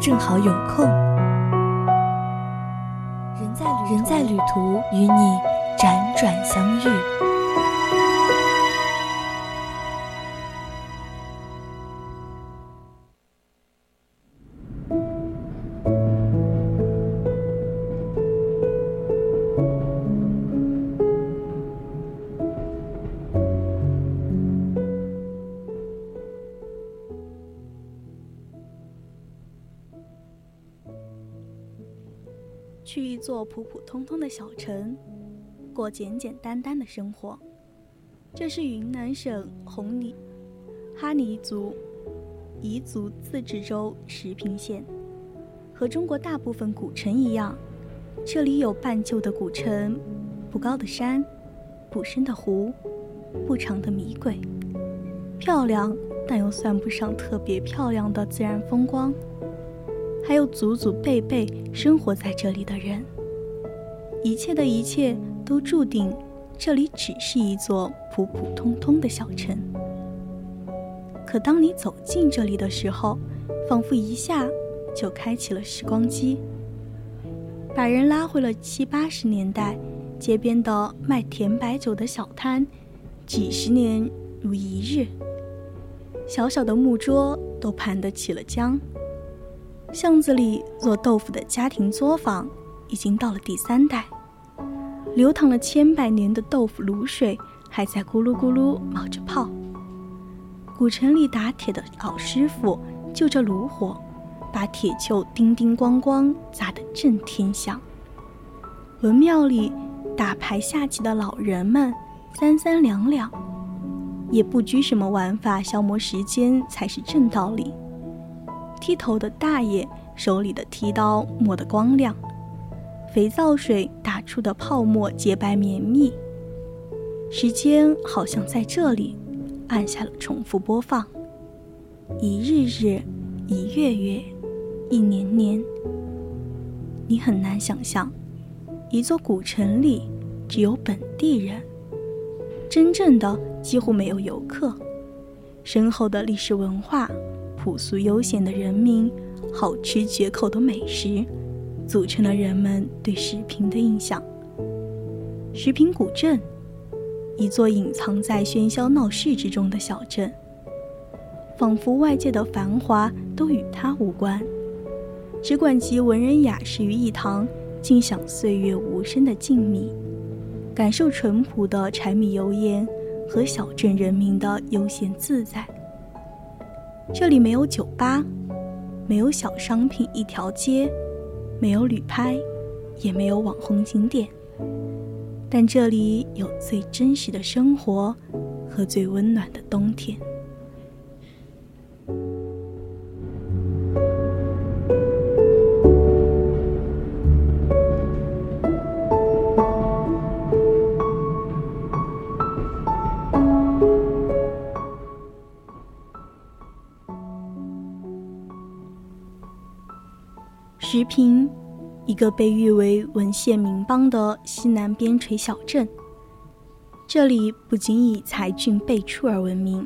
正好有空。人在人在旅途，与你辗转相遇。去一座普普通通的小城，过简简单单的生活。这是云南省红尼哈尼族彝族自治州石屏县。和中国大部分古城一样，这里有半旧的古城、不高的山、不深的湖、不长的米轨，漂亮但又算不上特别漂亮的自然风光。还有祖祖辈辈生活在这里的人，一切的一切都注定，这里只是一座普普通通的小城。可当你走进这里的时候，仿佛一下就开启了时光机，把人拉回了七八十年代，街边的卖甜白酒的小摊，几十年如一日，小小的木桌都盘得起了浆。巷子里做豆腐的家庭作坊已经到了第三代，流淌了千百年的豆腐卤水还在咕噜咕噜冒着泡。古城里打铁的老师傅就着炉火，把铁锹叮叮咣咣砸得震天响。文庙里打牌下棋的老人们三三两两，也不拘什么玩法消磨时间才是正道理。剃头的大爷手里的剃刀磨得光亮，肥皂水打出的泡沫洁白绵密。时间好像在这里按下了重复播放，一日日，一月月，一年年。你很难想象，一座古城里只有本地人，真正的几乎没有游客，深厚的历史文化。朴素悠闲的人民，好吃绝口的美食，组成了人们对石屏的印象。石屏古镇，一座隐藏在喧嚣闹市之中的小镇，仿佛外界的繁华都与它无关，只管集文人雅士于一堂，尽享岁月无声的静谧，感受淳朴的柴米油盐和小镇人民的悠闲自在。这里没有酒吧，没有小商品一条街，没有旅拍，也没有网红景点，但这里有最真实的生活和最温暖的冬天。石屏，一个被誉为文献名邦的西南边陲小镇。这里不仅以才俊辈出而闻名，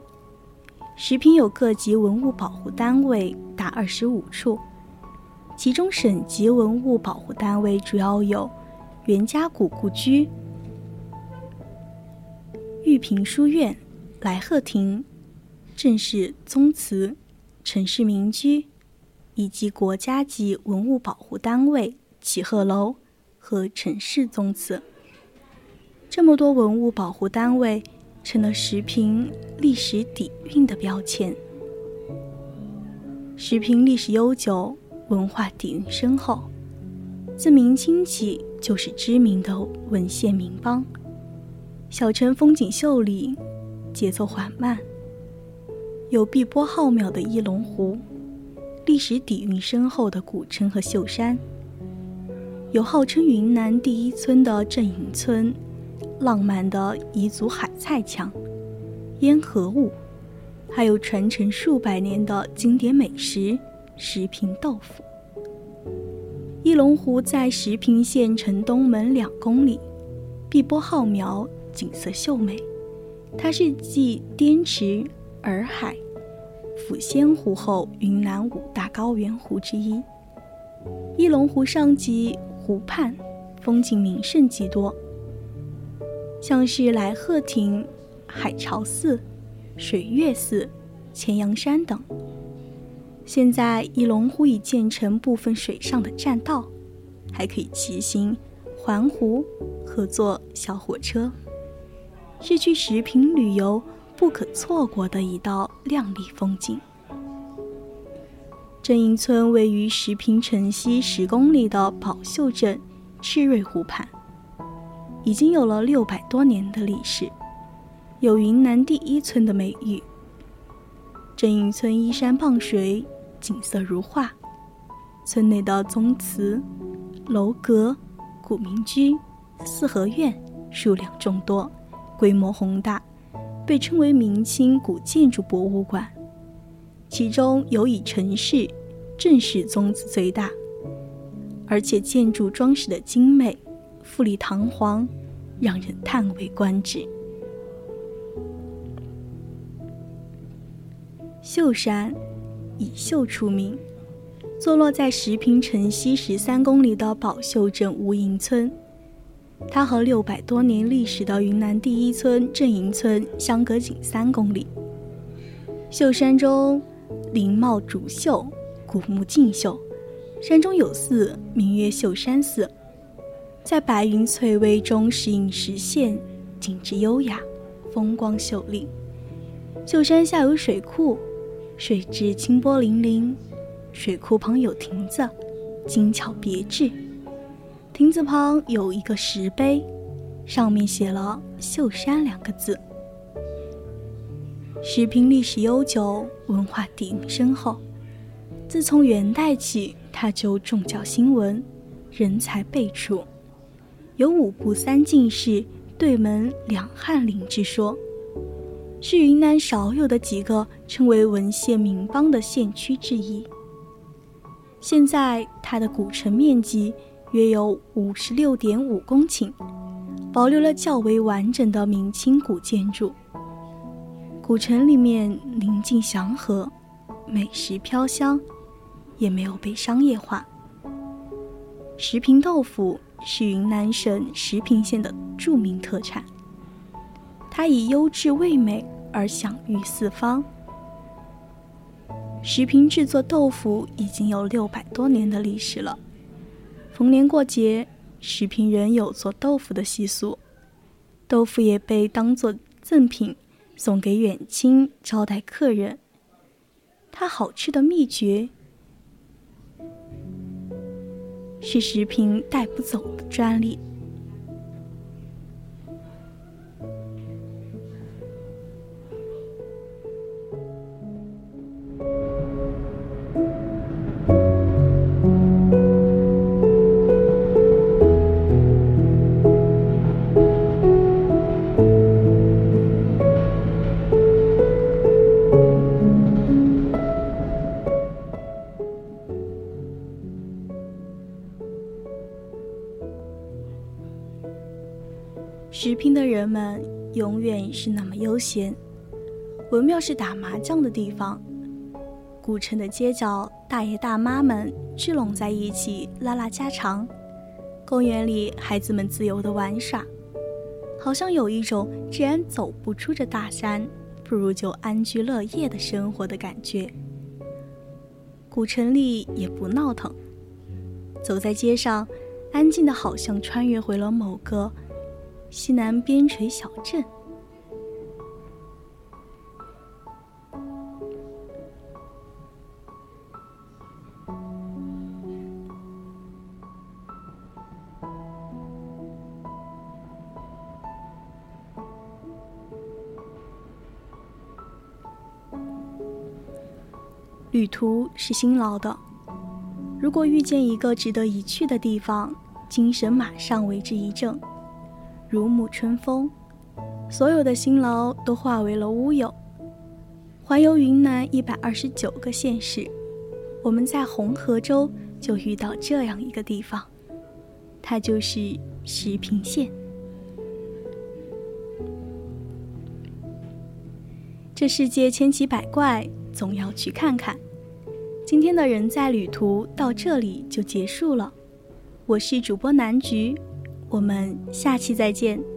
石屏有各级文物保护单位达二十五处，其中省级文物保护单位主要有袁家谷故居、玉屏书院、来鹤亭、郑氏宗祠、陈氏民居。以及国家级文物保护单位启鹤楼和陈氏宗祠，这么多文物保护单位成了石屏历史底蕴的标签。石屏历史悠久，文化底蕴深厚，自明清起就是知名的文献名邦。小城风景秀丽，节奏缓慢，有碧波浩渺的翼龙湖。历史底蕴深厚的古城和秀山，有号称云南第一村的镇营村，浪漫的彝族海菜墙、烟河舞，还有传承数百年的经典美食石坪豆腐。一龙湖在石屏县城东门两公里，碧波浩渺，景色秀美。它是继滇池、洱海。抚仙湖后，云南五大高原湖之一。一龙湖上及湖畔，风景名胜极多，像是来鹤亭、海潮寺、水月寺、钱阳山等。现在一龙湖已建成部分水上的栈道，还可以骑行、环湖和坐小火车，是去石坪旅游。不可错过的一道亮丽风景。镇营村位于石坪城西十公里的宝秀镇赤瑞湖畔，已经有了六百多年的历史，有“云南第一村”的美誉。镇营村依山傍水，景色如画，村内的宗祠、楼阁、古民居、四合院数量众多，规模宏大。被称为明清古建筑博物馆，其中有以陈氏正式宗祠最大，而且建筑装饰的精美、富丽堂皇，让人叹为观止。秀山以秀出名，坐落在石坪城西十三公里的宝秀镇无营村。它和六百多年历史的云南第一村镇营村相隔仅三公里。秀山中林茂竹秀，古木劲秀，山中有寺，名曰秀山寺，在白云翠微中时隐时现，景致优雅，风光秀丽。秀山下有水库，水质清波粼粼，水库旁有亭子，精巧别致。亭子旁有一个石碑，上面写了“秀山”两个字。石坪历史悠久，文化底蕴深厚。自从元代起，它就重教新闻，人才辈出，有五部三进士、对门两翰林之说，是云南少有的几个称为文献名邦的县区之一。现在，它的古城面积。约有五十六点五公顷，保留了较为完整的明清古建筑。古城里面宁静祥和，美食飘香，也没有被商业化。石坪豆腐是云南省石坪县的著名特产，它以优质味美而享誉四方。石坪制作豆腐已经有六百多年的历史了。逢年过节，石坪人有做豆腐的习俗，豆腐也被当做赠品送给远亲招待客人。它好吃的秘诀是食品带不走的专利。石坪的人们永远是那么悠闲。文庙是打麻将的地方，古城的街角，大爷大妈们聚拢在一起拉拉家常。公园里，孩子们自由的玩耍，好像有一种既然走不出这大山，不如就安居乐业的生活的感觉。古城里也不闹腾，走在街上，安静的好像穿越回了某个。西南边陲小镇。旅途是辛劳的如果遇见一个值得一去的地方精神马上为之一振如沐春风，所有的辛劳都化为了乌有。环游云南一百二十九个县市，我们在红河州就遇到这样一个地方，它就是石屏县。这世界千奇百怪，总要去看看。今天的人在旅途到这里就结束了，我是主播南菊，我们下期再见。